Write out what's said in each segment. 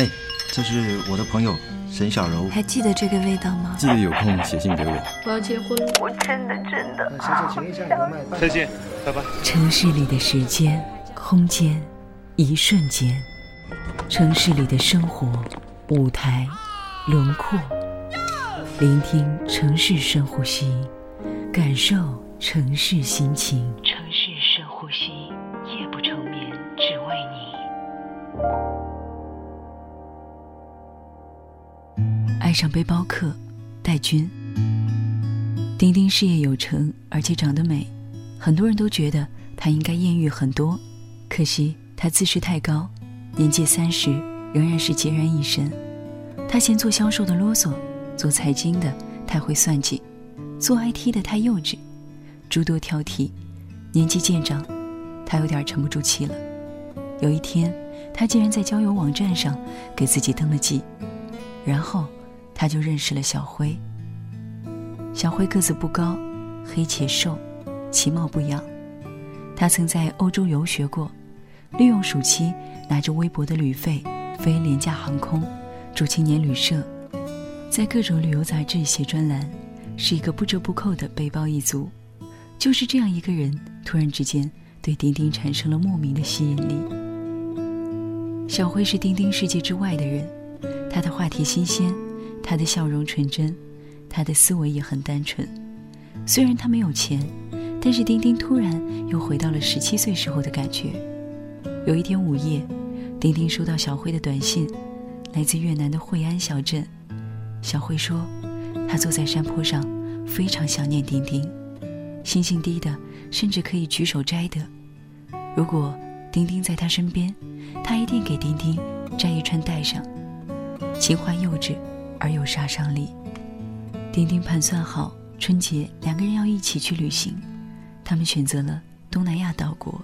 哎，这是我的朋友沈小柔。还记得这个味道吗？记得有空写信给我。我要结婚了，我真的真的好想再见，拜拜。城市里的时间、空间，一瞬间；城市里的生活、舞台、轮廓。聆听城市深呼吸，感受城市心情。爱上背包客，戴军。丁丁事业有成，而且长得美，很多人都觉得她应该艳遇很多。可惜她自视太高，年届三十仍然是孑然一身。她嫌做销售的啰嗦。做财经的太会算计，做 IT 的太幼稚，诸多挑剔。年纪渐长，他有点沉不住气了。有一天，他竟然在交友网站上给自己登了记，然后他就认识了小辉。小辉个子不高，黑且瘦，其貌不扬。他曾在欧洲游学过，利用暑期拿着微薄的旅费飞廉价航空，住青年旅社。在各种旅游杂志写专栏，是一个不折不扣的背包一族。就是这样一个人，突然之间对丁丁产生了莫名的吸引力。小辉是丁丁世界之外的人，他的话题新鲜，他的笑容纯真，他的思维也很单纯。虽然他没有钱，但是丁丁突然又回到了十七岁时候的感觉。有一天午夜，丁丁收到小辉的短信，来自越南的惠安小镇。小辉说：“他坐在山坡上，非常想念丁丁。星星低的，甚至可以举手摘的。如果丁丁在他身边，他一定给丁丁摘一串戴上。情怀幼稚而有杀伤力。丁丁盘算好春节两个人要一起去旅行，他们选择了东南亚岛国。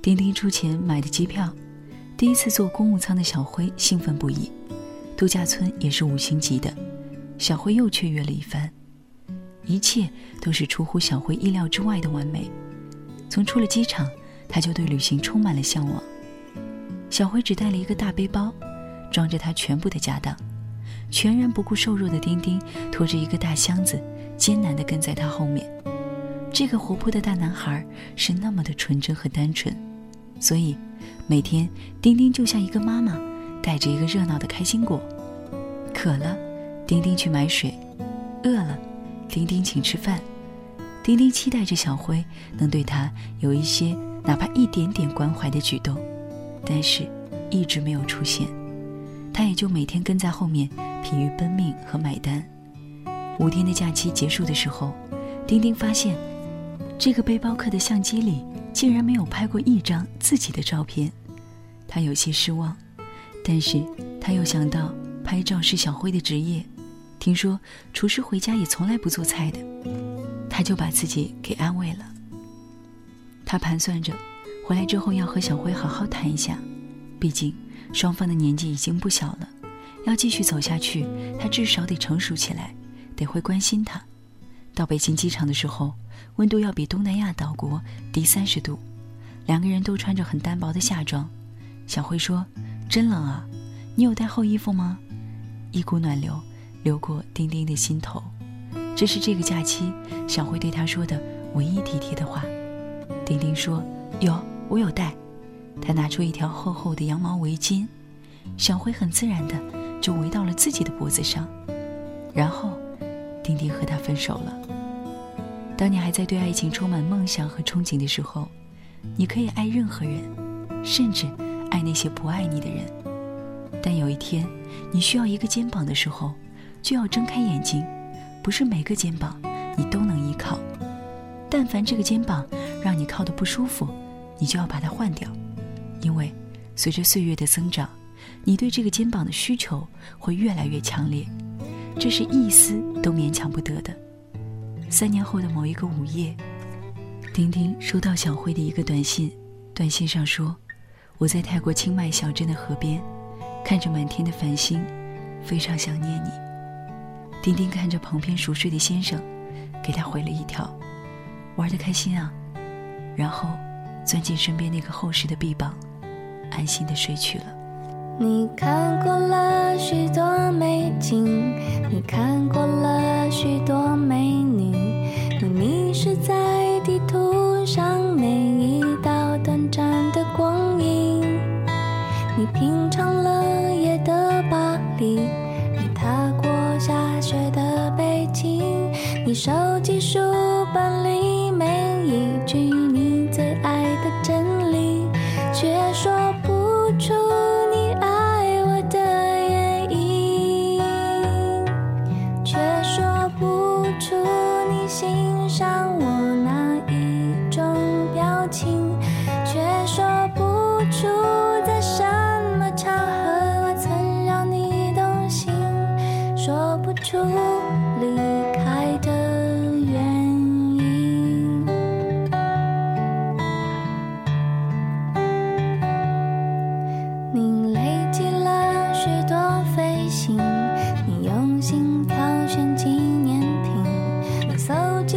丁丁出钱买的机票，第一次坐公务舱的小辉兴奋不已。”度假村也是五星级的，小辉又雀跃了一番，一切都是出乎小辉意料之外的完美。从出了机场，他就对旅行充满了向往。小辉只带了一个大背包，装着他全部的家当，全然不顾瘦弱的丁丁拖着一个大箱子，艰难地跟在他后面。这个活泼的大男孩是那么的纯真和单纯，所以每天丁丁就像一个妈妈。带着一个热闹的开心果，渴了，丁丁去买水；饿了，丁丁请吃饭。丁丁期待着小辉能对他有一些哪怕一点点关怀的举动，但是一直没有出现。他也就每天跟在后面，疲于奔命和买单。五天的假期结束的时候，丁丁发现，这个背包客的相机里竟然没有拍过一张自己的照片，他有些失望。但是他又想到拍照是小辉的职业，听说厨师回家也从来不做菜的，他就把自己给安慰了。他盘算着回来之后要和小辉好好谈一下，毕竟双方的年纪已经不小了，要继续走下去，他至少得成熟起来，得会关心他。到北京机场的时候，温度要比东南亚岛国低三十度，两个人都穿着很单薄的夏装。小辉说。真冷啊！你有带厚衣服吗？一股暖流流过丁丁的心头。这是这个假期小辉对他说的唯一体贴的话。丁丁说：“有，我有带。”他拿出一条厚厚的羊毛围巾，小辉很自然的就围到了自己的脖子上。然后，丁丁和他分手了。当你还在对爱情充满梦想和憧憬的时候，你可以爱任何人，甚至。爱那些不爱你的人，但有一天你需要一个肩膀的时候，就要睁开眼睛。不是每个肩膀你都能依靠，但凡这个肩膀让你靠得不舒服，你就要把它换掉。因为随着岁月的增长，你对这个肩膀的需求会越来越强烈，这是一丝都勉强不得的。三年后的某一个午夜，丁丁收到小辉的一个短信，短信上说。我在泰国清迈小镇的河边，看着满天的繁星，非常想念你。丁丁看着旁边熟睡的先生，给他回了一条：“玩得开心啊。”然后钻进身边那个厚实的臂膀，安心的睡去了。你看过了许多美景，你看过了许多美女，你迷失在地图上每一道短暂的光影。你品尝了夜的巴黎，你踏过下雪的北京，你收集书本里离开的原因。你累积了许多飞行，你用心挑选纪念品，你搜集